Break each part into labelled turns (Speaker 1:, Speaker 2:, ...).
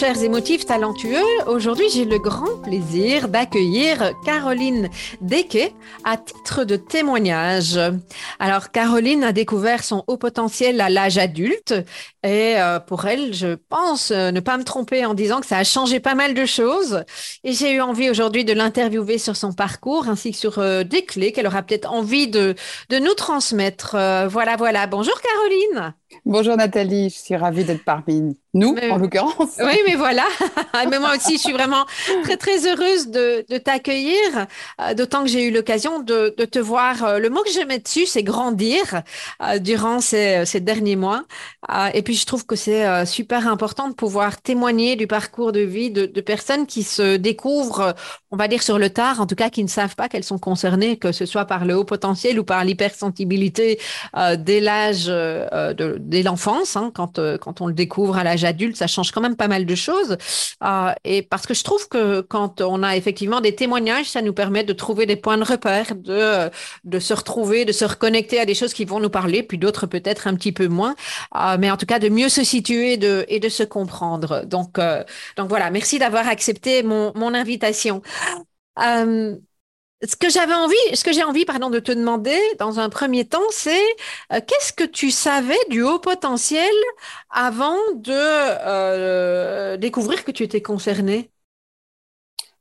Speaker 1: Chers émotifs talentueux, aujourd'hui j'ai le grand plaisir d'accueillir Caroline Deke à titre de témoignage. Alors Caroline a découvert son haut potentiel à l'âge adulte et euh, pour elle je pense euh, ne pas me tromper en disant que ça a changé pas mal de choses et j'ai eu envie aujourd'hui de l'interviewer sur son parcours ainsi que sur euh, des clés qu'elle aura peut-être envie de nous transmettre. voilà voilà, bonjour Caroline.
Speaker 2: Bonjour Nathalie, je suis ravie d'être parmi nous, en l'occurrence.
Speaker 1: Oui, mais voilà. mais moi aussi, je suis vraiment très, très heureuse de, de t'accueillir, euh, d'autant que j'ai eu l'occasion de, de, te voir. Euh, le mot que je mets dessus, c'est grandir euh, durant ces, ces, derniers mois. et puis, je trouve que c'est super important de pouvoir témoigner du parcours de vie de, de, personnes qui se découvrent, on va dire sur le tard, en tout cas, qui ne savent pas qu'elles sont concernées, que ce soit par le haut potentiel ou par l'hypersensibilité dès l'âge de dès l'enfance, hein, quand, euh, quand on le découvre à l'âge adulte, ça change quand même pas mal de choses. Euh, et parce que je trouve que quand on a effectivement des témoignages, ça nous permet de trouver des points de repère, de, de se retrouver, de se reconnecter à des choses qui vont nous parler, puis d'autres peut-être un petit peu moins, euh, mais en tout cas de mieux se situer de, et de se comprendre. Donc, donc voilà, merci d'avoir accepté mon, mon invitation ce que j'avais envie, ce que j'ai envie, pardon, de te demander dans un premier temps, c'est euh, qu'est-ce que tu savais du haut potentiel avant de euh, découvrir que tu étais concerné?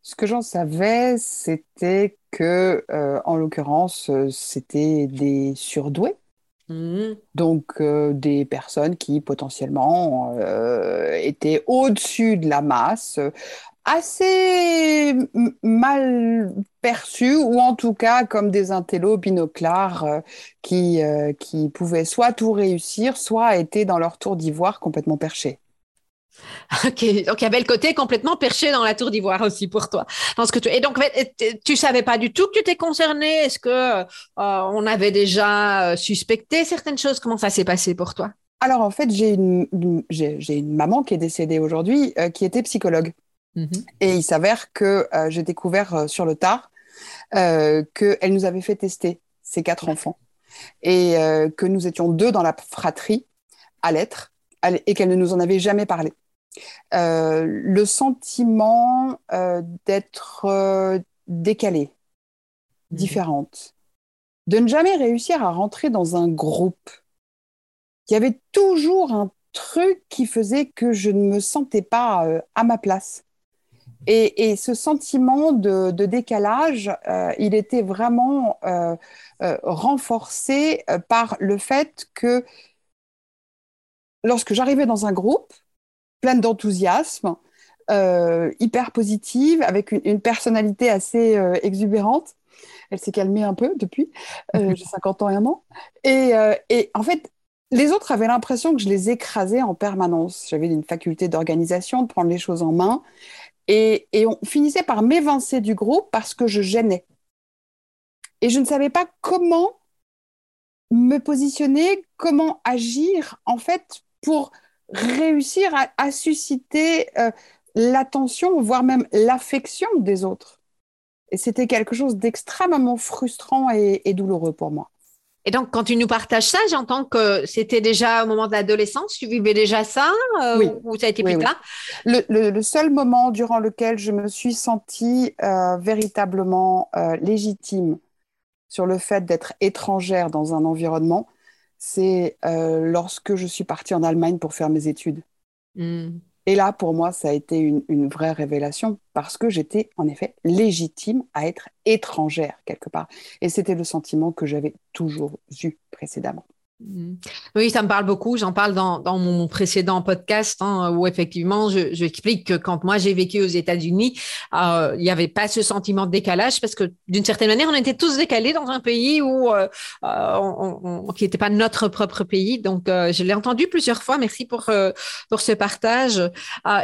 Speaker 2: Ce que j'en savais, c'était que, euh, en l'occurrence, c'était des surdoués. Mmh. Donc des personnes qui potentiellement étaient au-dessus de la masse, assez mal perçus, ou en tout cas comme des intellos binoclars euh, qui, euh, qui pouvaient soit tout réussir, soit étaient dans leur tour d'ivoire complètement perchés.
Speaker 1: Ok, donc il y avait le côté complètement perché dans la tour d'ivoire aussi pour toi. ce que tu... Et donc tu savais pas du tout que tu étais concerné? Est-ce que euh, on avait déjà suspecté certaines choses? Comment ça s'est passé pour toi?
Speaker 2: Alors en fait, j'ai une, j'ai, une maman qui est décédée aujourd'hui, qui était psychologue. Mhm. Et il s'avère que euh, j'ai découvert euh, sur le tard euh, qu'elle nous avait fait tester ces quatre enfants et que nous étions deux dans la fratrie à l'être et qu'elle ne nous en avait jamais parlé. le sentiment d'être décalée, mhm. différente, de ne jamais réussir à rentrer dans un groupe. Il y avait toujours un truc qui faisait que je ne me sentais pas à ma place. Et, ce sentiment de, décalage, euh, il était vraiment euh, euh, renforcé par le fait que lorsque j'arrivais dans un groupe, pleine d'enthousiasme, hyper positive, avec une, personnalité assez exubérante, elle s'est calmée un peu depuis, j'ai 50 ans et un an, et, et en fait, les autres avaient l'impression que je les écrasais en permanence. J'avais une faculté d'organisation, de prendre les choses en main. Et, on finissait par m'évincer du groupe parce que je gênais. Et je ne savais pas comment me positionner, comment agir, en fait, pour réussir à, susciter euh, l'attention, voire même l'affection des autres. Et c'était quelque chose d'extrêmement frustrant et douloureux pour moi.
Speaker 1: Et donc, quand tu nous partages ça, j'entends que c'était déjà au moment de l'adolescence, tu vivais déjà ça euh, oui. ou ça a été plus tard?
Speaker 2: Le, seul moment durant lequel je me suis sentie euh, véritablement euh, légitime sur le fait d'être étrangère dans un environnement, c'est lorsque je suis partie en Allemagne pour faire mes études. Hmm. Et là, pour moi, ça a été une, vraie révélation parce que j'étais en effet légitime à être étrangère quelque part. Et c'était le sentiment que j'avais toujours eu précédemment.
Speaker 1: Mm. Oui, ça me parle beaucoup. J'en parle dans, mon précédent podcast hein, où effectivement, je, explique que quand moi j'ai vécu aux États-Unis, euh, il n'y avait pas ce sentiment de décalage parce que d'une certaine manière, on était tous décalés dans un pays où euh, euh on, qui n'était pas notre propre pays. Donc, je l'ai entendu plusieurs fois. Merci pour pour ce partage.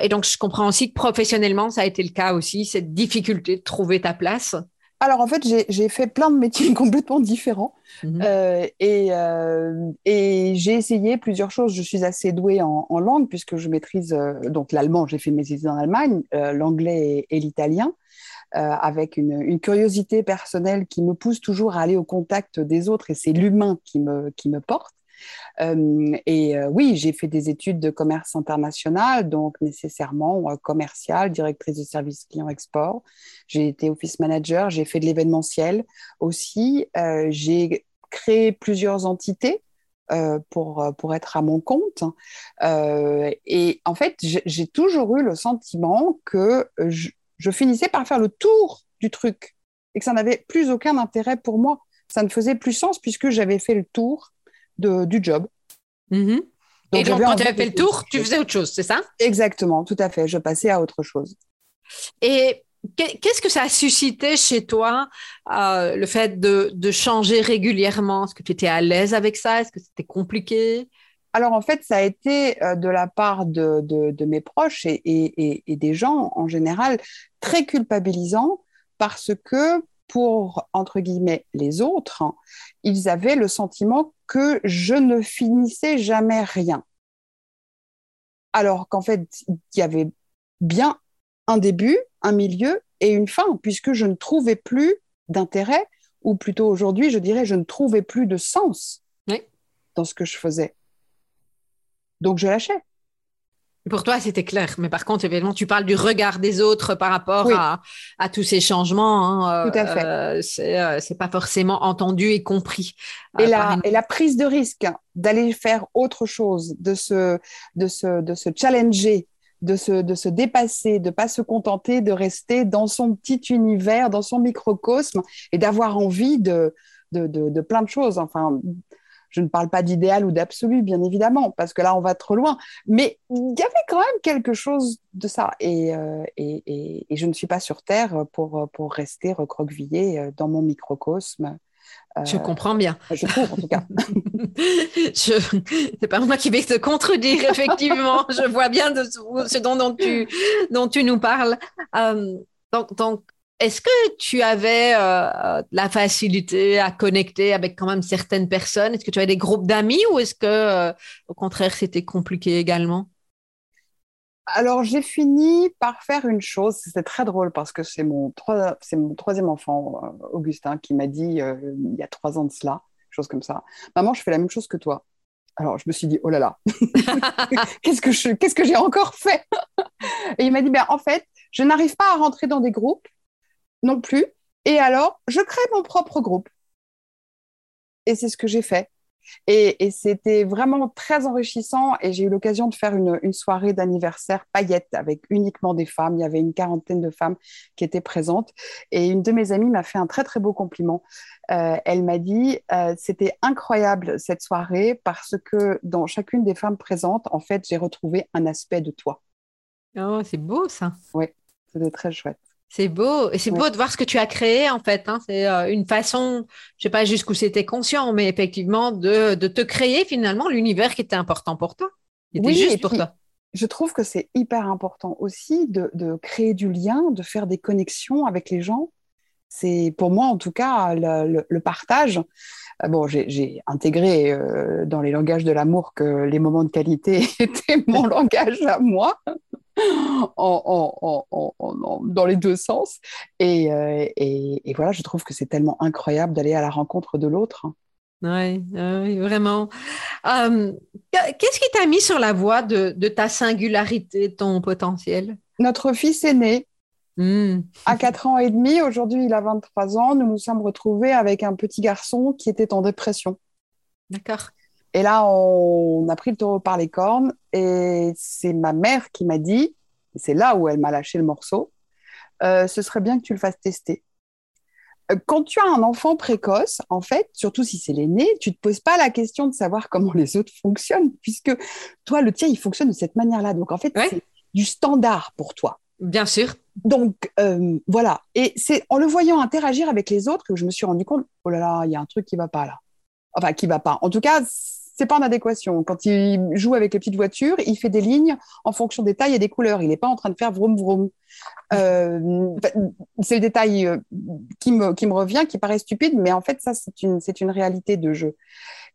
Speaker 1: et donc, je comprends aussi que professionnellement, ça a été le cas aussi cette difficulté de trouver ta place.
Speaker 2: Alors en fait, j'ai fait plein de métiers complètement différents mhm. euh, et, euh, et j'ai essayé plusieurs choses. Je suis assez douée en, en langue puisque je maîtrise euh, donc l'allemand. J'ai fait mes études en Allemagne, l'anglais et, et l'italien, avec une, une, curiosité personnelle qui me pousse toujours à aller au contact des autres et c'est l'humain qui me, qui me porte. Euh, et euh, oui, j'ai fait des études de commerce international, donc nécessairement euh, commercial, directrice de service client-export. J'ai été office manager, j'ai fait de l'événementiel aussi. j'ai créé plusieurs entités pour, pour être à mon compte. Et en fait, j'ai toujours eu le sentiment que je, finissais par faire le tour du truc et que ça n'avait plus aucun intérêt pour moi. Ça ne faisait plus sens puisque j'avais fait le tour de, du job.
Speaker 1: Mm-hmm. Donc, et donc, quand tu avais fait le tour, tu faisais autre chose, c'est ça?
Speaker 2: Exactement, tout à fait. Je passais à autre chose.
Speaker 1: Et qu'est-ce que ça a suscité chez toi, euh, le fait de, de, changer régulièrement? Est-ce que tu étais à l'aise avec ça? Est-ce que c'était compliqué?
Speaker 2: Alors en fait, ça a été euh, de la part de, de, de mes proches et, et, et, des gens en général très culpabilisant parce que pour, entre guillemets, les autres, ils avaient le sentiment que je ne finissais jamais rien. Alors qu'en fait, il y avait bien un début, un milieu et une fin, puisque je ne trouvais plus d'intérêt, ou plutôt aujourd'hui, je dirais, je ne trouvais plus de sens oui. dans ce que je faisais. Donc je lâchais.
Speaker 1: Pour toi, c'était clair. Mais par contre, évidemment, tu parles du regard des autres par rapport oui. à, à, tous ces changements.
Speaker 2: Hein. Tout à fait.
Speaker 1: Euh, c'est, euh, c'est pas forcément entendu et compris.
Speaker 2: Et, euh, la, et la prise de risque d'aller faire autre chose, de se, de se, de se challenger, de se, de se dépasser, de pas se contenter de rester dans son petit univers, dans son microcosme et d'avoir envie de, de, de, de plein de choses. Enfin, je ne parle pas d'idéal ou d'absolu, bien évidemment, parce que là, on va trop loin. Mais il y avait quand même quelque chose de ça. Et, euh, et, et, et je ne suis pas sur Terre pour, pour rester recroquevillée euh, dans mon microcosme.
Speaker 1: Euh, je comprends bien.
Speaker 2: Je trouve, en tout cas.
Speaker 1: je... C'est pas moi qui vais te contredire, effectivement. je vois bien de ce dont, dont, tu, dont tu nous parles. Euh, donc, donc, est-ce que tu avais euh, la facilité à connecter avec quand même certaines personnes? Est-ce que tu avais des groupes d'amis ou est-ce que, euh, au contraire, c'était compliqué également?
Speaker 2: Alors, j'ai fini par faire une chose. C'était très drôle parce que c'est mon, troisième enfant, euh, Augustin, qui m'a dit euh, il y a trois ans de cela, chose comme ça. Maman, je fais la même chose que toi. Alors, je me suis dit, oh là là, qu'est-ce que je, qu'est-ce que j'ai encore fait? Et il m'a dit, ben, en fait, je n'arrive pas à rentrer dans des groupes non plus. Et alors, je crée mon propre groupe. Et c'est ce que j'ai fait. Et, et c'était vraiment très enrichissant. Et j'ai eu l'occasion de faire une, une soirée d'anniversaire paillette avec uniquement des femmes. Il y avait une quarantaine de femmes qui étaient présentes. Et une de mes amies m'a fait un très, très beau compliment. Euh, elle m'a dit euh, c'était incroyable cette soirée parce que dans chacune des femmes présentes, en fait, j'ai retrouvé un aspect de toi.
Speaker 1: Oh, c'est beau ça.
Speaker 2: Oui, c'était très chouette.
Speaker 1: C'est beau. Et c'est ouais. beau de voir ce que tu as créé, en fait. Hein. C'est euh, une façon, je sais pas jusqu'où c'était conscient, mais effectivement, de, de te créer finalement l'univers qui était important pour toi. Qui était
Speaker 2: oui,
Speaker 1: juste pour
Speaker 2: puis,
Speaker 1: toi.
Speaker 2: Je trouve que c'est hyper important aussi de, de, créer du lien, de faire des connexions avec les gens. C'est pour moi, en tout cas, le, le, le partage. Euh, bon, j'ai intégré euh, dans les langages de l'amour que les moments de qualité étaient mon langage à moi. En, en, en, dans les deux sens. Et, euh, et, et voilà, je trouve que c'est tellement incroyable d'aller à la rencontre de l'autre.
Speaker 1: Oui, oui, vraiment. Euh, Qu'est-ce qui t'a mis sur la voie de, de, ta singularité, de ton potentiel?
Speaker 2: Notre fils aîné,
Speaker 1: mmh.
Speaker 2: à 4 ans et demi, aujourd'hui il a 23 ans, nous nous sommes retrouvés avec un petit garçon qui était en dépression.
Speaker 1: D'accord.
Speaker 2: Et là, on a pris le taureau par les cornes et c'est ma mère qui m'a dit, c'est là où elle m'a lâché le morceau, euh, ce serait bien que tu le fasses tester. Euh, quand tu as un enfant précoce, en fait, surtout si c'est l'aîné, tu ne te poses pas la question de savoir comment les autres fonctionnent, puisque toi, le tien, il fonctionne de cette manière-là. Donc, en fait, c'est du standard pour toi.
Speaker 1: Bien sûr.
Speaker 2: Donc, euh, voilà. Et c'est en le voyant interagir avec les autres que je me suis rendu compte, oh là là, il y a un truc qui ne va pas là. Enfin, qui ne va pas. En tout cas, c'est pas en adéquation. Quand il joue avec les petites voitures, il fait des lignes en fonction des tailles et des couleurs. Il n'est pas en train de faire vroom vroom. Euh, c'est le détail euh, qui me, revient, qui paraît stupide, mais en fait, ça, c'est une, c'est une réalité de jeu.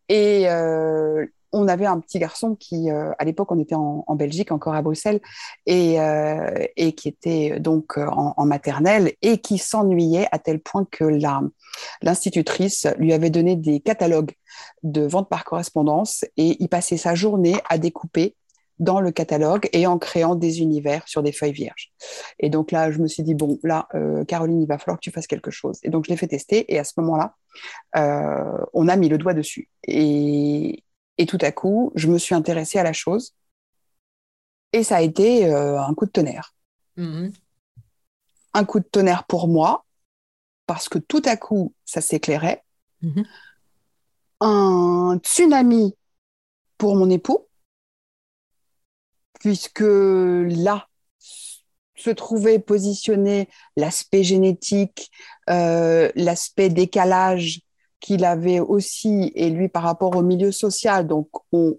Speaker 2: Et euh, on avait un petit garçon qui, à l'époque, on était en, Belgique, encore à Bruxelles, et, et qui était donc en, en, maternelle et qui s'ennuyait à tel point que l'institutrice lui avait donné des catalogues de vente par correspondance et il passait sa journée à découper dans le catalogue et en créant des univers sur des feuilles vierges. Et donc là, je me suis dit, bon, là, euh, Caroline, il va falloir que tu fasses quelque chose. Et donc, je l'ai fait tester et à ce moment-là, euh, on a mis le doigt dessus. Et, tout à coup, je me suis intéressée à la chose et ça a été euh, un coup de tonnerre. Mm-hmm. Un coup de tonnerre pour moi, parce que tout à coup, ça s'éclairait. Mm-hmm un tsunami pour mon époux, puisque là se trouvait positionné l'aspect génétique, euh, l'aspect décalage qu'il avait aussi, et lui par rapport au milieu social. Donc, on,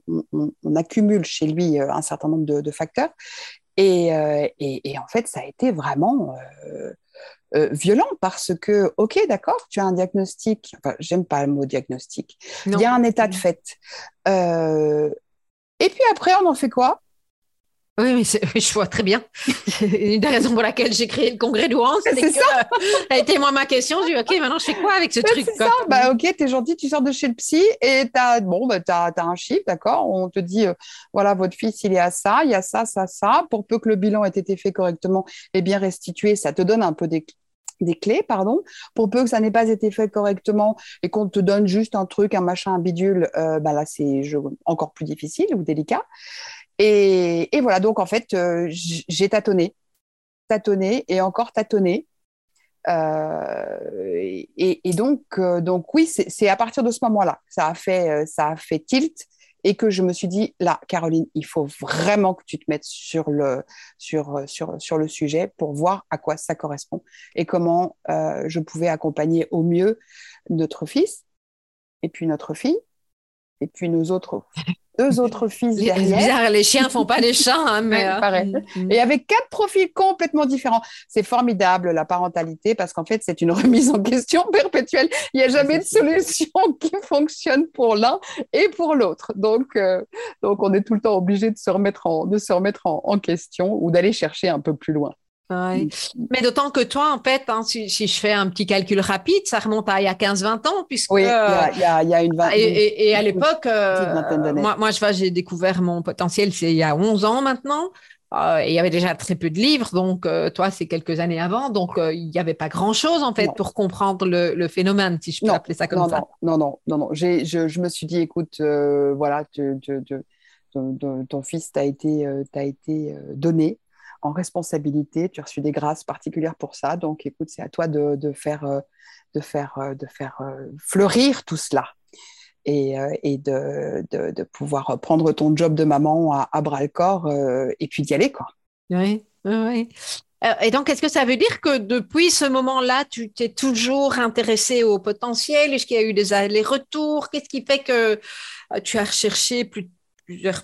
Speaker 2: accumule chez lui euh, un certain nombre de, facteurs. Euh, et, en fait, ça a été vraiment euh, violent parce que, ok, d'accord, tu as un diagnostic, enfin, j'aime pas le mot diagnostic, il y a un état de fait. Euh, et puis après, on en fait quoi?
Speaker 1: Oui, mais je vois très bien. Une des raisons pour laquelle j'ai créé le congrès d'Ouan, c'est que ça. a été moi ma question. Je dis, OK, maintenant je fais quoi avec ce truc
Speaker 2: C'est ça, bah, OK, t'es gentil, tu sors de chez le psy et t'as bon, bah, as, un chiffre, d'accord? On te dit, euh, voilà, votre fils, il est à ça, il y a ça, ça, ça. Pour peu que le bilan ait été fait correctement et bien restitué, ça te donne un peu des, des clés, pardon, pour peu que ça n'ait pas été fait correctement et qu'on te donne juste un truc, un machin, un bidule, euh, bah là c'est encore plus difficile ou délicat. Et, voilà, donc en fait, euh, j'ai tâtonné, tâtonné et encore tâtonné. Euh, et, donc, donc oui, c'est à partir de ce moment-là, ça a fait, ça a fait tilt et que je me suis dit là, Caroline, il faut vraiment que tu te mettes sur le, sur, sur, sur le sujet pour voir à quoi ça correspond et comment euh, je pouvais accompagner au mieux notre fils et puis notre fille et puis nos autres deux autres fils derrière.
Speaker 1: Bizarre, les chiens font pas les chats, hein, mais
Speaker 2: euh, pareil. Mm, mm. Et avec quatre profils complètement différents. C'est formidable la parentalité parce qu'en fait c'est une remise en question perpétuelle. Il n'y a jamais de solution qui fonctionne pour l'un et pour l'autre. Donc euh, donc on est tout le temps obligé de se remettre en de se remettre en question ou d'aller chercher un peu plus loin.
Speaker 1: Mm. Mais d'autant que toi, en fait, hein, si, je fais un petit calcul rapide, ça remonte à il y a 15-20 ans, puisque...
Speaker 2: Oui, il y, a, une vingtaine.
Speaker 1: Et, à l'époque, euh, moi, moi, je vois, j'ai découvert mon potentiel, c'est il y a 11 ans maintenant. Euh, et il y avait déjà très peu de livres, donc euh, toi, c'est quelques années avant, donc il n'y avait pas grand-chose en fait pour comprendre le, phénomène, si je peux appeler ça comme ça.
Speaker 2: Non, non, non, non. Je, je, me suis dit, écoute, voilà, ton, fils t'a été, été donné en responsabilité. Tu as reçu des grâces particulières pour ça. Donc, écoute, c'est à toi de, faire, faire euh, euh, fleurir tout cela et, euh, de, pouvoir prendre ton job de maman à, bras le corps et puis d'y aller, quoi.
Speaker 1: Oui, oui. Et donc, est-ce que ça veut dire que depuis ce moment-là, tu t'es toujours intéressé au potentiel? Est-ce qu'il y a eu des allers-retours? Qu'est-ce qui fait que tu as recherché plus, plusieurs,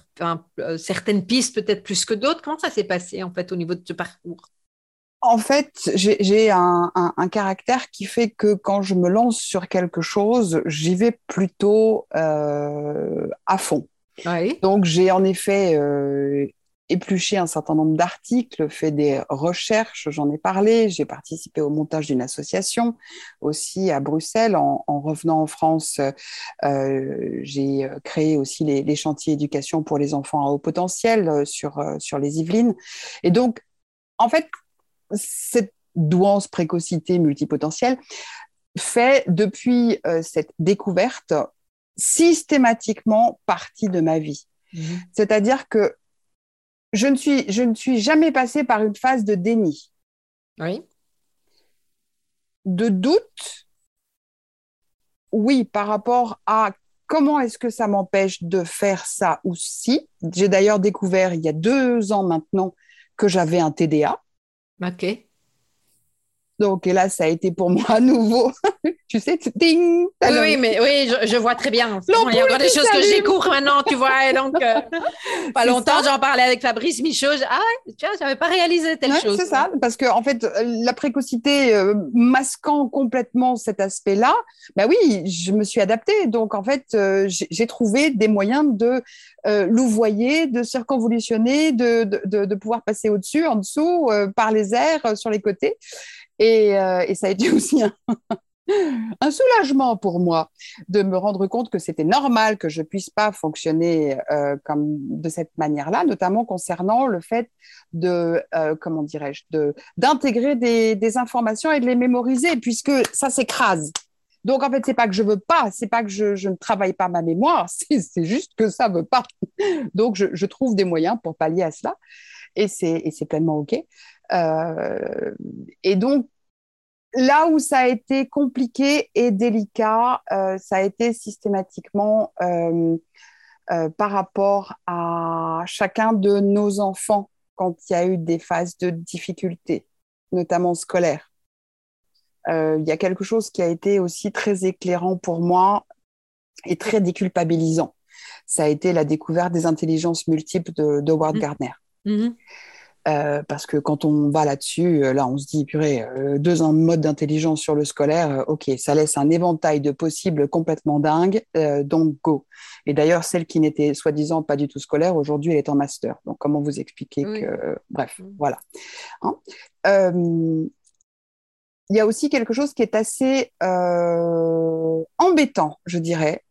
Speaker 1: euh, certaines pistes peut-être plus que d'autres. Comment ça s'est passé en fait au niveau de ce parcours?
Speaker 2: En fait, j'ai un, caractère qui fait que quand je me lance sur quelque chose, j'y vais plutôt euh, à fond. Donc j'ai en effet euh, épluché un certain nombre d'articles, fait des recherches, j'en ai parlé, j'ai participé au montage d'une association aussi à Bruxelles. En, revenant en France, euh, j'ai créé aussi les, chantiers éducation pour les enfants à haut potentiel euh, sur, euh, sur les Yvelines. Et donc, en fait, cette douance, précocité multipotentielle fait depuis cette découverte systématiquement partie de ma vie. Mhm. C'est-à-dire que je ne, suis, je ne suis jamais passée par une phase de déni.
Speaker 1: Oui.
Speaker 2: De doute, oui, par rapport à comment est-ce que ça m'empêche de faire ça ou si. J'ai d'ailleurs découvert il y a deux ans maintenant que j'avais un TDA.
Speaker 1: Ok.
Speaker 2: Donc, et là, ça a été pour moi à nouveau, tu sais, ding
Speaker 1: Oui, oui, mais oui, je, vois très bien. Il y a encore des choses que je découvre maintenant, tu vois. Et donc, euh, pas longtemps, j'en parlais avec Fabrice Michaud. Ah, tiens, je n'avais pas réalisé telle chose.
Speaker 2: C'est ça, parce que en fait, la précocité euh, masquant complètement cet aspect-là, bah oui, je me suis adaptée. Donc, en fait, euh, j'ai trouvé des moyens de louvoyer, de circonvolutionner, de, de, de, pouvoir passer au-dessus, en dessous, par les airs, sur les côtés. Euh, et, ça a été aussi un, soulagement pour moi de me rendre compte que c'était normal que je puisse pas fonctionner euh, comme de cette manière-là, notamment concernant le fait de, euh, comment dirais-je, d'intégrer des, informations et de les mémoriser, puisque ça s'écrase. Donc en fait, c'est pas que je veux pas, c'est pas que je, ne travaille pas ma mémoire, c'est juste que ça veut pas. Donc je, je, trouve des moyens pour pallier à cela, et c'est pleinement ok. Euh, et donc, là où ça a été compliqué et délicat, euh, ça a été systématiquement euh, par rapport à chacun de nos enfants quand il y a eu des phases de difficulté, notamment scolaires. Il y a quelque chose qui a été aussi très éclairant pour moi et très déculpabilisant. Ça a été la découverte des intelligences multiples de, Howard mmh. Gardner. Mmh. Euh, parce que quand on va là-dessus, euh, là, on se dit, purée, euh, deux ans de mode d'intelligence sur le scolaire, ok, ça laisse un éventail de possibles complètement dingue, donc go. Et d'ailleurs, celle qui n'était soi-disant pas du tout scolaire, aujourd'hui, elle est en master. Donc, comment vous expliquer que, bref, voilà. Hein il y a aussi quelque chose qui est assez embêtant, je dirais,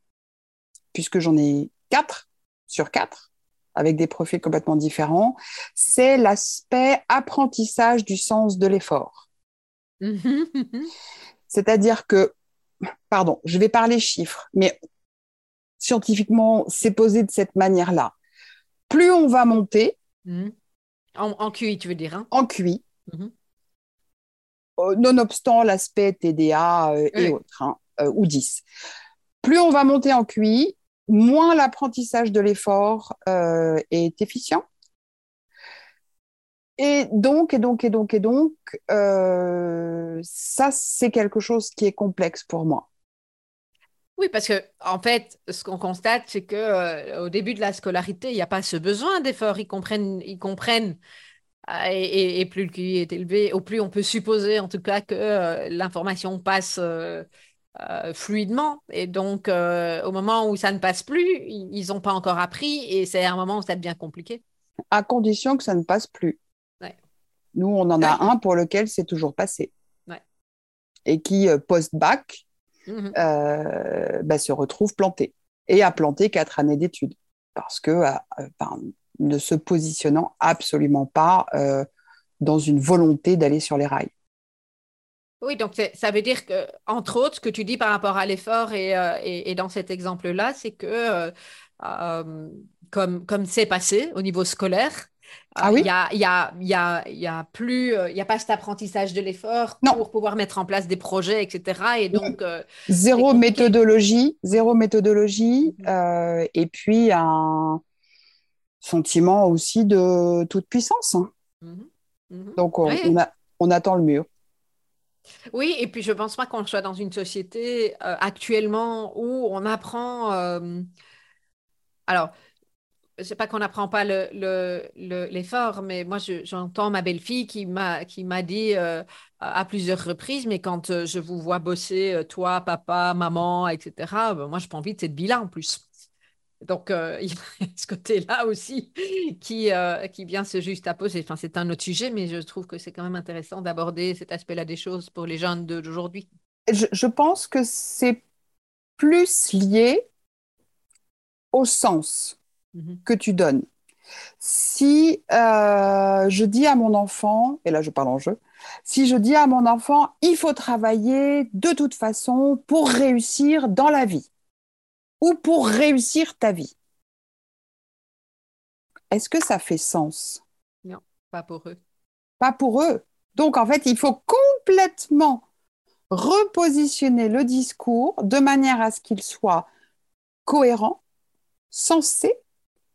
Speaker 2: puisque j'en ai quatre sur quatre avec des profils complètement différents, c'est l'aspect apprentissage du sens de l'effort. C'est-à-dire que, pardon, je vais parler chiffres, mais scientifiquement, c'est posé de cette manière-là. Plus on va monter,
Speaker 1: mhm. en, QI, tu veux dire hein?
Speaker 2: En QI, mhm. euh, nonobstant l'aspect TDA euh, et autres, hein, euh, ou 10. Plus on va monter en QI, moins l'apprentissage de l'effort euh, est efficient. Et donc, et donc, et donc, et donc, euh, ça, c'est quelque chose qui est complexe pour moi.
Speaker 1: Oui, parce que en fait, ce qu'on constate, c'est que euh, au début de la scolarité, il n'y a pas ce besoin d'effort. Ils comprennent, ils comprennent, et, et, plus le QI est élevé, au plus on peut supposer, en tout cas, que l'information passe euh, fluidement. Et donc, euh, au moment où ça ne passe plus, ils n'ont pas encore appris et c'est un moment où ça devient compliqué.
Speaker 2: À condition que ça ne passe plus. Nous, on en a un pour lequel c'est toujours passé. Et qui, euh, post-bac, mhm. bah, se retrouve planté. Et a planté quatre années d'études. Parce que, ne se positionnant absolument pas dans une volonté d'aller sur les rails.
Speaker 1: Oui, donc ça veut dire que, entre autres, ce que tu dis par rapport à l'effort et, euh, dans cet exemple-là, c'est que euh, euh, comme comme c'est passé au niveau scolaire,
Speaker 2: ah
Speaker 1: il n'y a, y a, y a, y a, plus, il n'y a pas cet apprentissage de l'effort pour pouvoir mettre en place des projets, etc. Et donc,
Speaker 2: zéro méthodologie, zéro méthodologie, mhm. et puis un sentiment aussi de toute puissance. Hein. Mhm. Mhm. Donc, on, on attend le mur.
Speaker 1: Oui, et puis je pense pas qu'on soit dans une société euh, actuellement où on apprend. Euh, alors, sais pas qu'on n'apprend pas l'effort, mais moi j'entends ma belle-fille qui m'a dit euh, à plusieurs reprises, mais quand je vous vois bosser, toi, papa, maman, etc., ben, moi je pas envie de cette bilan en plus. Donc, euh, il y a ce côté-là aussi qui, euh, qui vient se juxtaposer. Enfin, c'est un autre sujet, mais je trouve que c'est quand même intéressant d'aborder cet aspect-là des choses pour les jeunes d'aujourd'hui.
Speaker 2: Je, je, pense que c'est plus lié au sens mm-hmm. que tu donnes. Si euh, je dis à mon enfant, et là je parle en jeu, si je dis à mon enfant, il faut travailler de toute façon pour réussir dans la vie ou pour réussir ta vie? Est-ce que ça fait sens?
Speaker 1: Non, pas pour eux.
Speaker 2: Pas pour eux. Donc, en fait, il faut complètement repositionner le discours de manière à ce qu'il soit cohérent, sensé,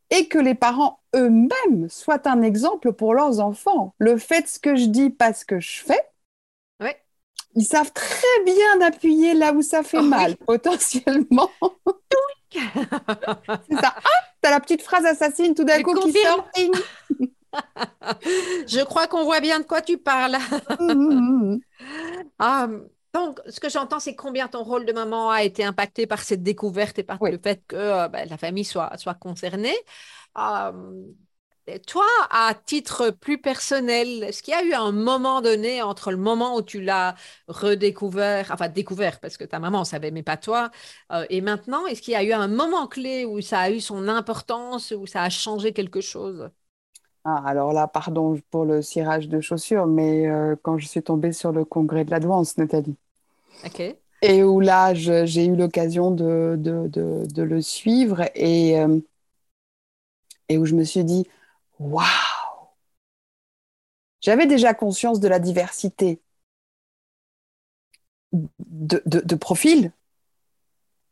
Speaker 2: et que les parents eux-mêmes soient un exemple pour leurs enfants. Le fait ce que je dis, pas ce que je fais, ils savent très bien appuyer là où ça fait oh mal, potentiellement. C'est ça. Ah, t'as la petite phrase assassine tout d'un coup qui sort.
Speaker 1: je crois qu'on voit bien de quoi tu parles. Mmh, mmh, mmh. ah, donc, ce que j'entends, c'est combien ton rôle de maman a été impacté par cette découverte et par le fait que euh, ben, la famille soit, soit concernée. Toi, à titre plus personnel, est-ce qu'il y a eu un moment donné entre le moment où tu l'as redécouvert, enfin découvert parce que ta maman savait, mais pas toi, euh, et maintenant, est-ce qu'il y a eu un moment clé où ça a eu son importance, où ça a changé quelque chose?
Speaker 2: Ah, alors là, pardon pour le cirage de chaussures, mais euh, quand je suis tombée sur le congrès de l'Advance, Nathalie.
Speaker 1: OK.
Speaker 2: Et où là, j'ai eu l'occasion de, de, le suivre et, euh, et où je me suis dit, waouh J'avais déjà conscience de la diversité de, de profils,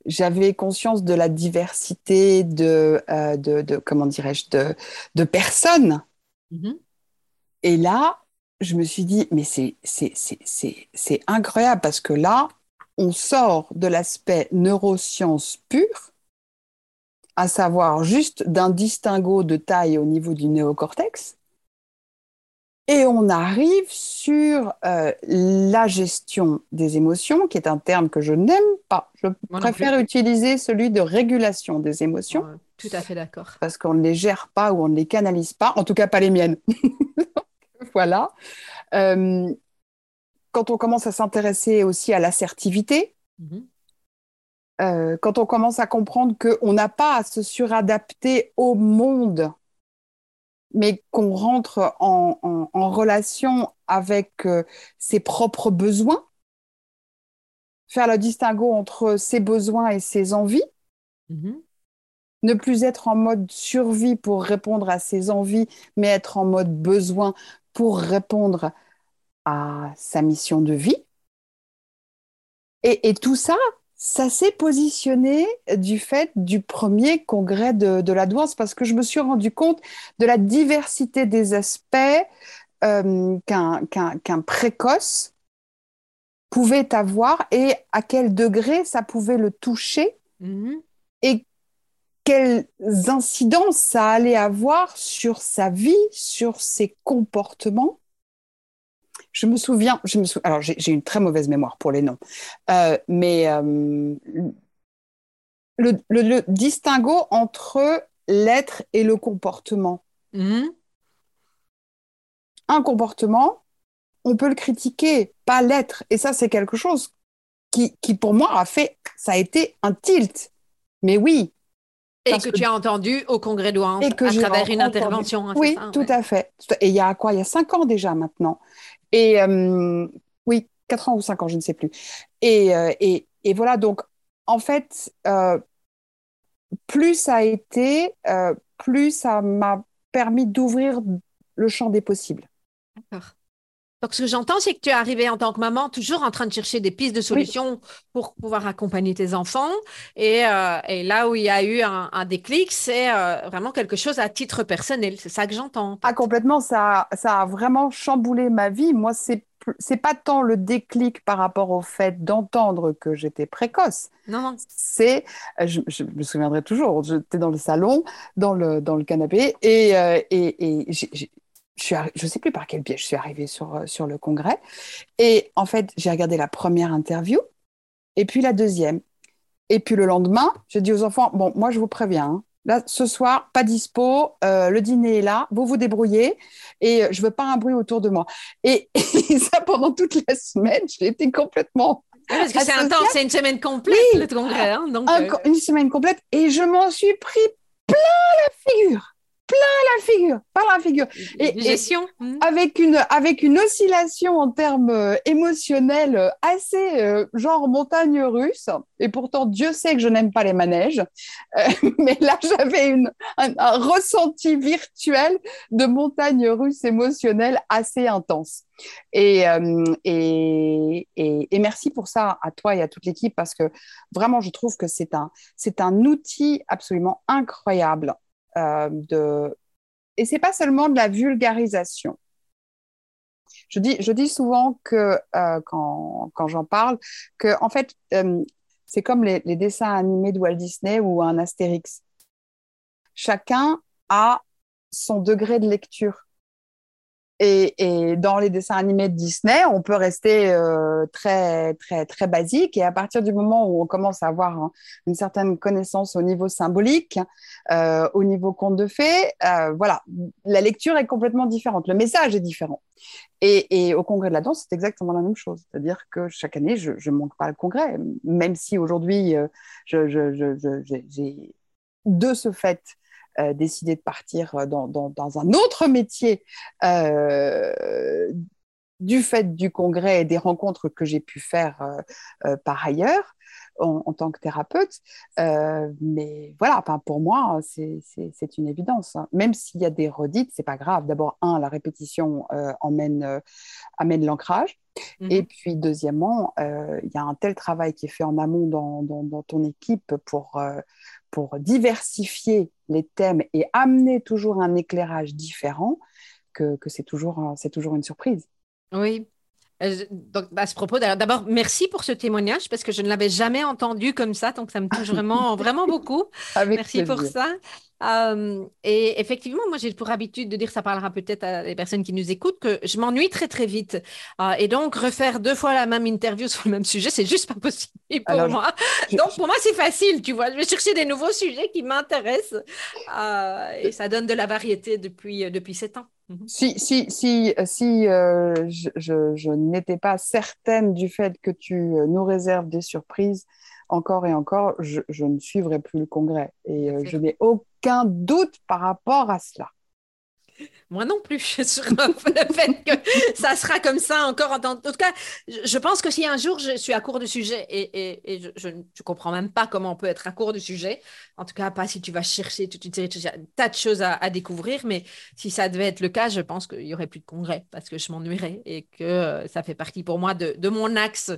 Speaker 2: j'avais conscience de la diversité de, euh, de, comment dirais-je, de, de personnes. Mm-hmm. Et là, je me suis dit, mais c'est, c'est, incroyable parce que là, on sort de l'aspect neurosciences pure, à savoir juste d'un distinguo de taille au niveau du néocortex, et on arrive sur euh, la gestion des émotions, qui est un terme que je n'aime pas. Je préfère utiliser celui de régulation des émotions.
Speaker 1: tout à fait d'accord.
Speaker 2: Parce qu'on ne les gère pas ou on ne les canalise pas, en tout cas pas les miennes. voilà. Euh, quand on commence à s'intéresser aussi à l'assertivité, mhm. Euh, quand on commence à comprendre qu'on n'a pas à se suradapter au monde mais qu'on rentre en, relation avec euh, ses propres besoins, faire le distinguo entre ses besoins et ses envies, mm-hmm. ne plus être en mode survie pour répondre à ses envies, mais être en mode besoin pour répondre à sa mission de vie. et tout ça, ça s'est positionné du fait du premier congrès de, la douance parce que je me suis rendu compte de la diversité des aspects euh, qu'un précoce pouvait avoir et à quel degré ça pouvait le toucher mm-hmm. et quelles incidences ça allait avoir sur sa vie, sur ses comportements je me souviens, je me alors j'ai une très mauvaise mémoire pour les noms, euh, mais euh, le, le, distinguo entre l'être et le comportement. Mmh. Un comportement, on peut le critiquer, pas l'être. Et ça, c'est quelque chose qui, qui, pour moi, a fait, ça a été un tilt. Mais oui,
Speaker 1: et que, tu as entendu au congrès d'Ouan à travers une intervention. Hein,
Speaker 2: oui, tout à fait. Et il y a quoi? Il y a cinq ans déjà maintenant. Et euh, oui, 4 ans ou 5 ans, je ne sais plus. Et, euh, et, et voilà, donc en fait, euh, plus ça a été, plus ça m'a permis d'ouvrir le champ des possibles.
Speaker 1: D'accord. Donc, ce que j'entends, c'est que tu es arrivée en tant que maman, toujours en train de chercher des pistes de solutions pour pouvoir accompagner tes enfants. Et, et, là où il y a eu un, déclic, c'est vraiment quelque chose à titre personnel. C'est ça que j'entends.
Speaker 2: Ah, complètement. Ça, ça a vraiment chamboulé ma vie. Moi, c'est c'est pas tant le déclic par rapport au fait d'entendre que j'étais précoce.
Speaker 1: Non,
Speaker 2: C'est, je, me souviendrai toujours, j'étais dans le salon, dans le, dans le canapé, et, et, et je ne sais plus par quel biais je suis arrivée sur, euh, sur le congrès. Et en fait, j'ai regardé la première interview et puis la deuxième. Et puis le lendemain, j'ai dit aux enfants, bon, moi je vous préviens, hein, là, ce soir, pas dispo, euh, le dîner est là, vous vous débrouillez et je veux pas un bruit autour de moi. Et, ça, pendant toute la semaine, j'ai été complètement...
Speaker 1: parce que c'est intense, c'est une semaine complète, le congrès. Hein,
Speaker 2: donc, euh, Une semaine complète et je m'en suis pris plein la figure plein la figure, par la figure.
Speaker 1: Et, gestion. Hmm.
Speaker 2: avec, une, avec une oscillation en termes euh, émotionnels euh, assez euh, genre montagne russe. Et pourtant, Dieu sait que je n'aime pas les manèges. mais là, j'avais un, un ressenti virtuel de montagne russe émotionnelle assez intense. Et, et, et, merci pour ça à toi et à toute l'équipe parce que vraiment, je trouve que c'est un, c'est un outil absolument incroyable euh, de... Et c'est pas seulement de la vulgarisation. Je dis, je dis souvent que euh, quand, quand j'en parle, que en fait, euh, c'est comme les, les, dessins animés de Walt Disney ou un Astérix. Chacun a son degré de lecture. Et, dans les dessins animés de Disney, on peut rester euh, très, très, très basique. Et à partir du moment où on commence à avoir une certaine connaissance au niveau symbolique, euh, au niveau conte de fées, euh, voilà, la lecture est complètement différente. Le message est différent. Et, au congrès de la danse, c'est exactement la même chose. C'est-à-dire que chaque année, je ne manque pas le congrès, même si aujourd'hui, j'ai de ce fait euh, décidé de partir euh, dans, dans, un autre métier euh, du fait du congrès et des rencontres que j'ai pu faire par ailleurs en, tant que thérapeute. mais voilà, pour moi, c'est une évidence. Hein. Même s'il y a des redites, c'est pas grave. D'abord, un, la répétition emmène, amène l'ancrage. Mhm. Et puis, deuxièmement, il y a un tel travail qui est fait en amont dans, dans ton équipe pour, pour diversifier les thèmes et amener toujours un éclairage différent, que, c'est toujours une surprise.
Speaker 1: Oui. Euh, donc, à ce propos, d'abord, merci pour ce témoignage parce que je ne l'avais jamais entendu comme ça, donc ça me touche vraiment, vraiment beaucoup. merci pour ça. Euh, et effectivement, moi, j'ai pour habitude de dire, ça parlera peut-être à les personnes qui nous écoutent, que je m'ennuie très, très vite. Euh, et donc, refaire deux fois la même interview sur le même sujet, c'est juste pas possible pour moi. Donc, pour moi, c'est facile, tu vois. Je vais chercher des nouveaux sujets qui m'intéressent. Et ça donne de la variété depuis, depuis sept ans.
Speaker 2: Mhm. Si, si, si, si je, je, je n'étais pas certaine du fait que tu nous réserves des surprises, encore et encore, je, je ne suivrai plus le congrès. Et je n'ai aucun doute par rapport à cela.
Speaker 1: Moi non plus, sur le fait que ça sera comme ça encore. En, tout cas, je pense que si un jour je suis à court de sujet et, et, je ne comprends même pas comment on peut être à court de sujet, en tout cas pas si tu vas chercher toute une série de tas de choses à, découvrir, mais si ça devait être le cas, je pense qu'il y aurait plus de congrès parce que je m'ennuierais et que euh, ça fait partie pour moi de, de, mon axe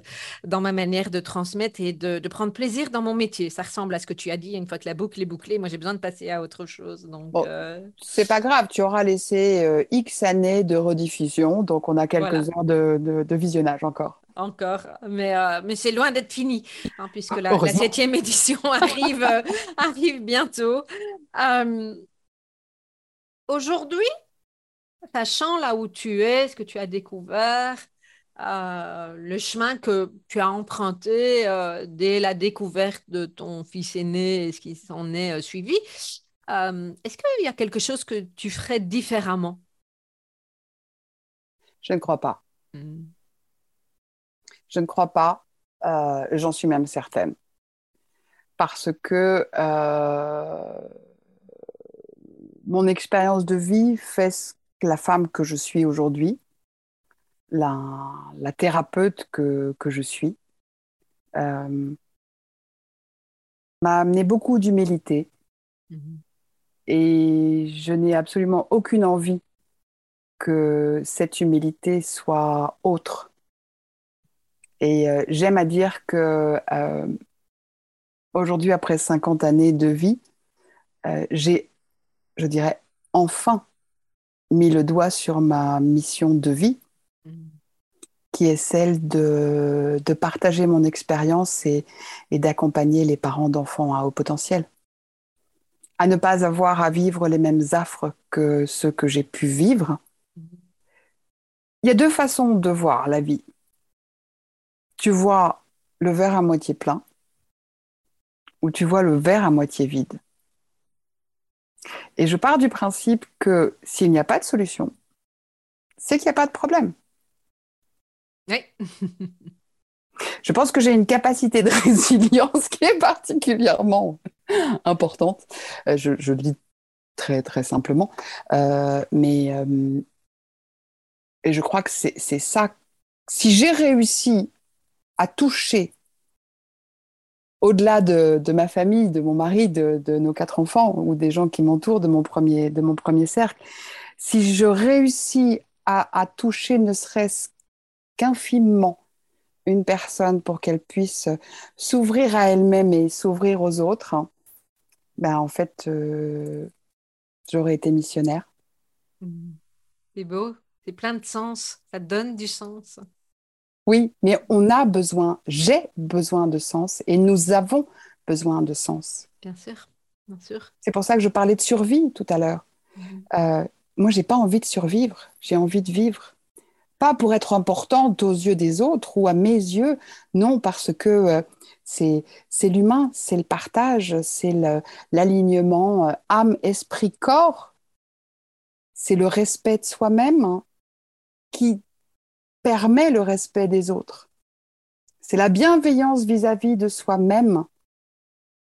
Speaker 1: dans ma manière de transmettre et de, de, prendre plaisir dans mon métier. Ça ressemble à ce que tu as dit une fois que la boucle est bouclée. Moi, j'ai besoin de passer à autre chose. Donc,
Speaker 2: euh, c'est pas grave, tu auras laissé euh, X années de rediffusion, donc on a quelques heures de, visionnage encore.
Speaker 1: Encore, mais, euh, mais c'est loin d'être fini, hein, puisque la, septième édition arrive, euh, arrive bientôt. Aujourd'hui, sachant là où tu es, ce que tu as découvert, le chemin que tu as emprunté dès la découverte de ton fils aîné et ce qui s'en est suivi, euh, est-ce qu'il y a quelque chose que tu ferais différemment?
Speaker 2: Je ne crois pas. Hmm. Je ne crois pas. Euh, j'en suis même certaine. Parce que euh, mon expérience de vie fait la femme que je suis aujourd'hui, la, thérapeute que, je suis, m'a amené beaucoup d'humilité. Hmm et je n'ai absolument aucune envie que cette humilité soit autre. Et euh, j'aime à dire que euh, aujourd'hui, après 50 années de vie, euh, j'ai, je dirais, enfin mis le doigt sur ma mission de vie, qui est celle de, partager mon expérience et d'accompagner les parents d'enfants à haut potentiel à ne pas avoir à vivre les mêmes affres que ceux que j'ai pu vivre. Il y a deux façons de voir la vie. Tu vois le verre à moitié plein ou tu vois le verre à moitié vide. Et je pars du principe que s'il n'y a pas de solution, c'est qu'il n'y a pas de problème.
Speaker 1: Oui.
Speaker 2: je pense que j'ai une capacité de résilience qui est particulièrement importante. Euh, je, je, lis très très simplement. mais et je crois que c'est ça. Si j'ai réussi à toucher au-delà de, ma famille, de mon mari, de, nos quatre enfants ou des gens qui m'entourent, de, mon premier, de mon premier cercle, si je réussis à, toucher ne serait-ce qu'infimement une personne pour qu'elle puisse s'ouvrir à elle-même et s'ouvrir aux autres, ben en fait, euh, j'aurais été missionnaire.
Speaker 1: Mmh. C'est beau, c'est plein de sens, ça donne du sens.
Speaker 2: Oui, mais on a besoin, j'ai besoin de sens et nous avons besoin de sens.
Speaker 1: Bien sûr, bien sûr.
Speaker 2: C'est pour ça que je parlais de survie tout à l'heure. Moi, mhm. Euh, moi, j'ai pas envie de survivre, j'ai envie de vivre. Pas pour être importante aux yeux des autres ou à mes yeux, non, parce que euh, c'est l'humain, c'est le partage, c'est l'alignement euh, âme, esprit, corps. C'est le respect de soi-même hein, qui permet le respect des autres. C'est la bienveillance vis-à-vis de soi-même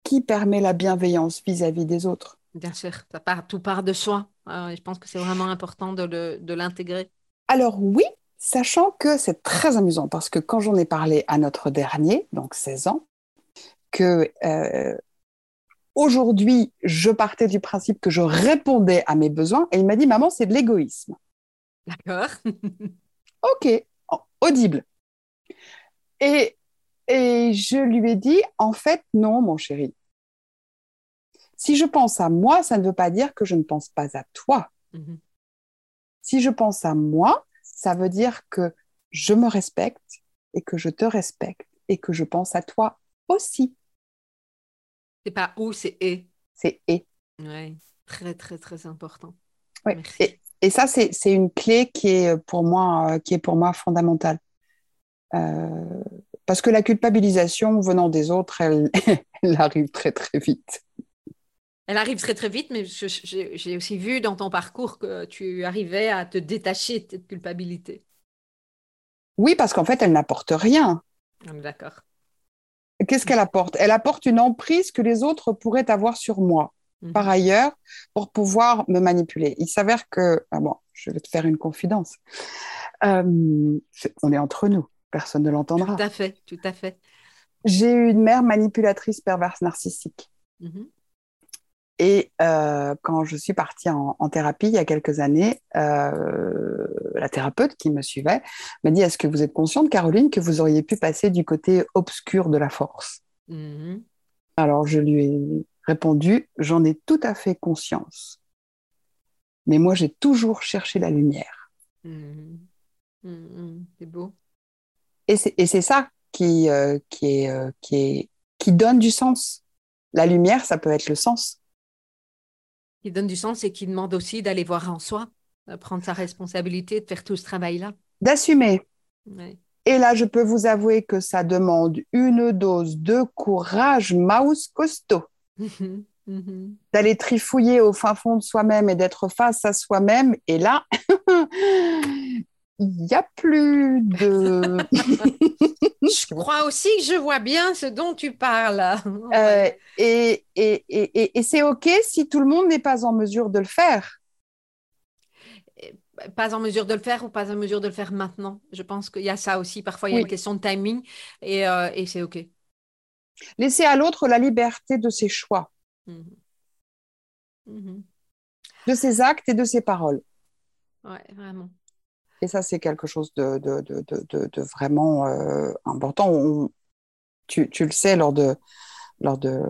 Speaker 2: qui permet la bienveillance vis-à-vis des autres.
Speaker 1: Bien sûr, ça part, tout part de soi. je pense que c'est vraiment important de l'intégrer.
Speaker 2: Alors oui, sachant que c'est très amusant parce que quand j'en ai parlé à notre dernier, donc 16 ans, que euh, aujourd'hui je partais du principe que je répondais à mes besoins et il m'a dit maman c'est de l'égoïsme.
Speaker 1: D'accord.
Speaker 2: OK, audible. Et, et je lui ai dit, en fait, non, mon chéri. Si je pense à moi, ça ne veut pas dire que je ne pense pas à toi. Mhm. Si je pense à moi, ça veut dire que je me respecte et que je te respecte et que je pense à toi aussi.
Speaker 1: C'est pas ou, c'est et.
Speaker 2: C'est et.
Speaker 1: Oui, très, très, très important.
Speaker 2: Et, et ça, c'est une clé qui est pour moi, euh, qui est pour moi fondamentale. Euh, parce que la culpabilisation venant des autres, elle, arrive très très vite.
Speaker 1: Elle arrive très très vite, mais j'ai aussi vu dans ton parcours que tu arrivais à te détacher de cette culpabilité.
Speaker 2: Oui, parce qu'en fait, elle n'apporte rien.
Speaker 1: D'accord.
Speaker 2: Qu'est-ce qu'elle apporte? Elle apporte une emprise que les autres pourraient avoir sur moi par mhm. ailleurs pour pouvoir me manipuler. Il s'avère que, ah bon, je vais te faire une confidence. Euh, on est entre nous, personne ne l'entendra.
Speaker 1: Tout à fait, tout à fait.
Speaker 2: J'ai eu une mère manipulatrice perverse narcissique. Mhm. Et euh, quand je suis partie en, thérapie il y a quelques années, euh, la thérapeute qui me suivait m'a dit Est-ce que vous êtes consciente, Caroline, que vous auriez pu passer du côté obscur de la force? Mhm. Alors je lui ai répondu J'en ai tout à fait conscience. Mais moi, j'ai toujours cherché la lumière.
Speaker 1: Mmh. Mmh, mmh. c'est beau.
Speaker 2: Et c'est ça qui, euh, qui, est, qui, est, qui donne du sens. La lumière, ça peut être le sens.
Speaker 1: Qui donne du sens et qui demande aussi d'aller voir en soi, de prendre sa responsabilité, de faire tout ce travail-là.
Speaker 2: D'assumer. Et là, je peux vous avouer que ça demande une dose de courage mouse costaud. Mhm. D'aller trifouiller au fin fond de soi-même et d'être face à soi-même. Et là, il n'y a plus de...
Speaker 1: je crois aussi que je vois bien ce dont tu parles.
Speaker 2: Euh, et, et, et, et c'est OK si tout le monde n'est pas en mesure de le faire?
Speaker 1: Pas en mesure de le faire ou pas en mesure de le faire maintenant. Je pense qu'il y a ça aussi. Parfois, il y a une question de timing et, euh, et c'est OK.
Speaker 2: Laisser à l'autre la liberté de ses choix, mhm. Mhm. de ses actes et de ses paroles.
Speaker 1: Ouais, vraiment.
Speaker 2: Et ça, c'est quelque chose de, de, de, de vraiment euh, important. tu, tu, le sais lors de, lors de,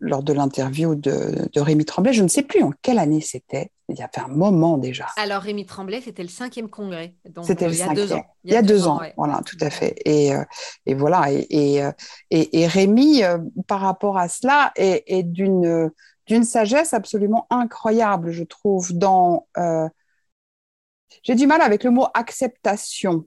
Speaker 2: lors de l'interview de, de, Rémi Tremblay. Je ne sais plus en quelle année c'était. Il y a fait un moment déjà.
Speaker 1: Alors, Rémi Tremblay, c'était le cinquième congrès.
Speaker 2: C'était le il y a deux ans. Il y a, deux, ans, voilà, tout à fait. Et, euh, et voilà. Et, et, euh, et, Rémi, par rapport à cela, est, est d'une d'une sagesse absolument incroyable, je trouve, dans... J'ai du mal avec le mot acceptation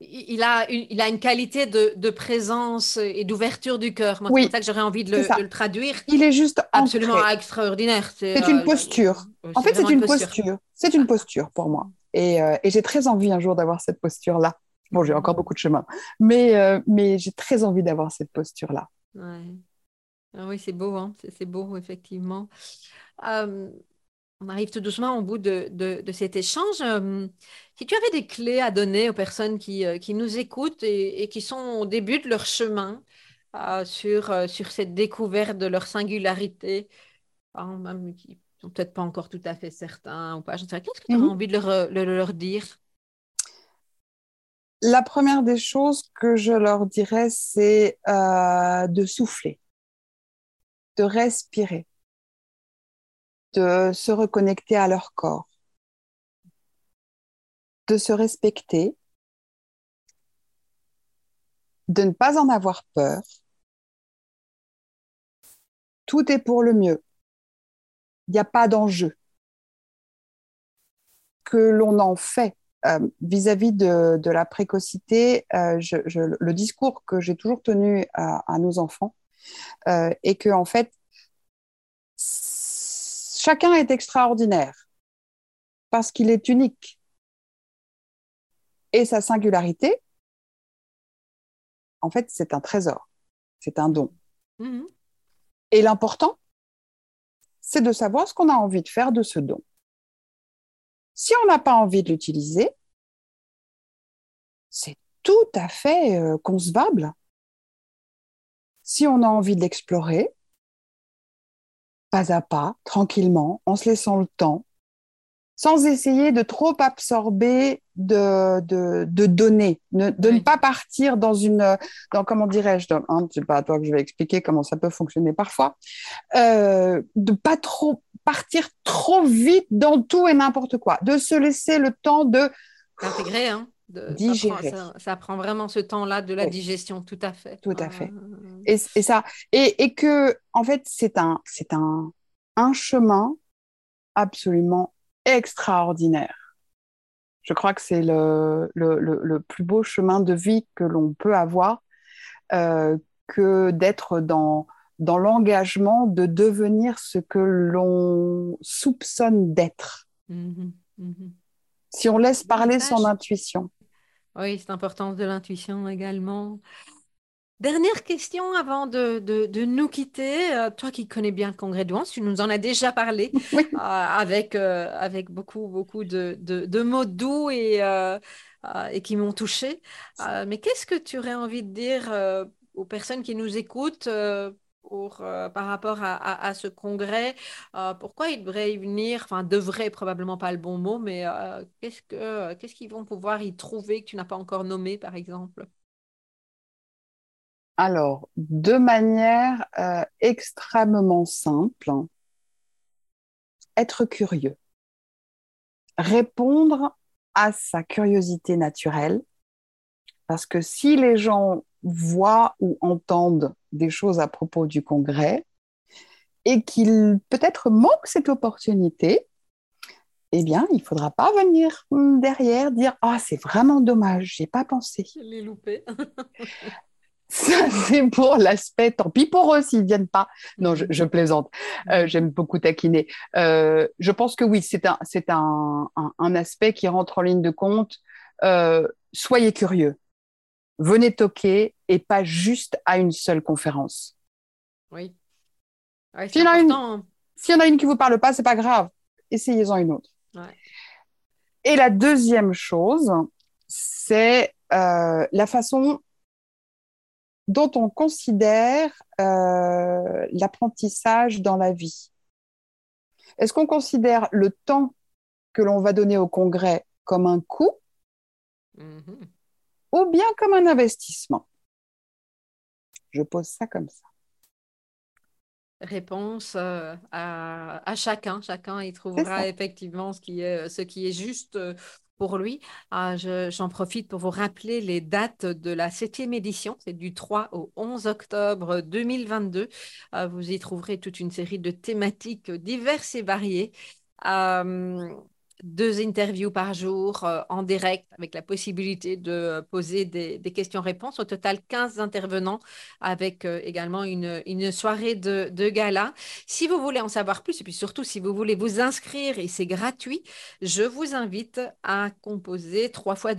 Speaker 1: il a, une, il a une qualité de, de présence et d'ouverture du cœur. c'est pour ça que j'aurais envie de le, traduire.
Speaker 2: Il est juste
Speaker 1: absolument extraordinaire.
Speaker 2: C'est une euh, posture. en fait, c'est une posture. C'est une posture pour moi. Et, euh, et j'ai très envie un jour d'avoir cette posture-là. Bon, j'ai encore beaucoup de chemin, mais, euh, mais j'ai très envie d'avoir cette posture-là.
Speaker 1: Ah oui, c'est beau, hein? c'est beau, effectivement. Euh, on arrive tout doucement au bout de, de, cet échange. Euh, si tu avais des clés à donner aux personnes qui, euh, qui nous écoutent et, et, qui sont au début de leur chemin sur, sur cette découverte de leur singularité, même qui ne sont peut-être pas encore tout à fait certains ou pas, qu'est-ce que tu as mhm. envie de leur, de leur dire?
Speaker 2: La première des choses que je leur dirais, c'est de souffler de respirer, de se reconnecter à leur corps, de se respecter, de ne pas en avoir peur. Tout est pour le mieux. Il n'y a pas d'enjeu. Que l'on en fait euh, vis-à-vis de, la précocité, euh, le discours que j'ai toujours tenu à, nos enfants, euh, et que en fait, chacun est extraordinaire parce qu'il est unique. Et sa singularité, en fait, c'est un trésor, c'est un don. Mhm. Et l'important, c'est de savoir ce qu'on a envie de faire de ce don. Si on n'a pas envie de l'utiliser, c'est tout à fait euh, concevable si on a envie de l'explorer, pas à pas, tranquillement, en se laissant le temps, sans essayer de trop absorber de, de, données, de ne pas partir dans une, dans, comment dirais-je, hein, c'est pas à toi que je vais expliquer comment ça peut fonctionner parfois, euh, de pas trop partir trop vite dans tout et n'importe quoi, de se laisser le temps de
Speaker 1: d'intégrer, hein digérer. Ça prend, vraiment ce temps-là de la digestion, tout à fait.
Speaker 2: Tout à fait. Et, et ça, et, et, que, en fait, c'est un, c'est un, un chemin absolument extraordinaire. Je crois que c'est le, le, le, plus beau chemin de vie que l'on peut avoir euh, que d'être dans, dans l'engagement de devenir ce que l'on soupçonne d'être. Mmh mmh si on laisse parler son intuition.
Speaker 1: Oui, c'est l'importance de l'intuition également. Dernière question avant de, de, nous quitter. Euh, toi qui connais bien le congrès de tu nous en as déjà parlé euh, avec, euh, avec beaucoup, beaucoup de, de mots doux et, et qui m'ont touché. mais qu'est-ce que tu aurais envie de dire aux personnes qui nous écoutent euh, par rapport à, ce congrès. Euh, pourquoi ils devraient y venir? Enfin, devrait probablement pas le bon mot, mais euh, qu'est-ce que qu'est-ce qu'ils vont pouvoir y trouver que tu n'as pas encore nommé, par exemple?
Speaker 2: Alors, de manière extrêmement simple, être curieux, répondre à sa curiosité naturelle, parce que si les gens voient ou entendent des choses à propos du congrès et qu'il peut-être manque cette opportunité, eh bien, il ne faudra pas venir derrière dire Ah, c'est vraiment dommage, j'ai pas pensé.
Speaker 1: Je l'ai loupé.
Speaker 2: Ça, c'est pour l'aspect, tant pis pour eux s'ils viennent pas. Non, je, plaisante. Euh, j'aime beaucoup taquiner. Euh, je pense que oui, c'est un, un, un, aspect qui rentre en ligne de compte. Euh, soyez curieux venez toquer et pas juste à une seule conférence.
Speaker 1: Oui.
Speaker 2: S'il y, en a une, y en a une qui vous parle pas, c'est pas grave. Essayez-en une autre. Et la deuxième chose, c'est euh, la façon dont on considère euh, l'apprentissage dans la vie. Est-ce qu'on considère le temps que l'on va donner au congrès comme un coût? Mm-hmm ou bien comme un investissement Je pose ça comme ça.
Speaker 1: Réponse euh, à, chacun. Chacun y trouvera effectivement ce qui est, ce qui est juste euh, pour lui. Ah, j'en profite pour vous rappeler les dates de la septième édition. C'est du 3 au 11 octobre 2022. Ah, vous y trouverez toute une série de thématiques diverses et variées. Deux interviews par jour euh, en direct avec la possibilité de poser des, questions-réponses. Au total, 15 intervenants avec euh, également une, une soirée de, gala. Si vous voulez en savoir plus et puis surtout si vous voulez vous inscrire et c'est gratuit, je vous invite à composer trois fois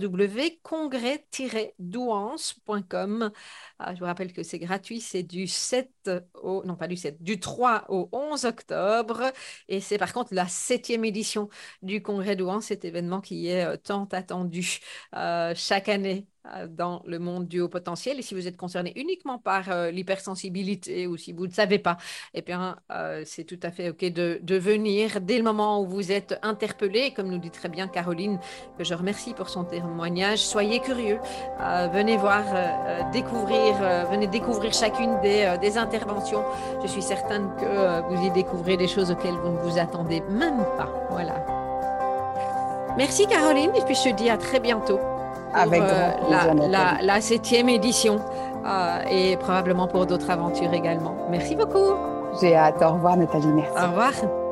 Speaker 1: congrès-douance.com. Ah, je vous rappelle que c'est gratuit, c'est du 7 au, non pas du 7, du 3 au 11 octobre et c'est par contre la septième édition du Congrès d'Ouan, cet événement qui est euh, tant attendu euh, chaque année euh, dans le monde du haut potentiel. Et si vous êtes concerné uniquement par euh, l'hypersensibilité ou si vous ne savez pas, eh bien, c'est tout à fait OK de, de, venir dès le moment où vous êtes interpellé. Comme nous dit très bien Caroline, que je remercie pour son témoignage, soyez curieux. venez voir, découvrir, venez découvrir chacune des, des, interventions. Je suis certaine que vous y découvrez des choses auxquelles vous ne vous attendez même pas. Voilà. Merci Caroline et puis je te dis à très bientôt.
Speaker 2: Avec euh,
Speaker 1: la, la, septième édition euh, et probablement pour d'autres aventures également. Merci beaucoup.
Speaker 2: J'ai hâte. Au revoir Nathalie. Merci.
Speaker 1: Au revoir.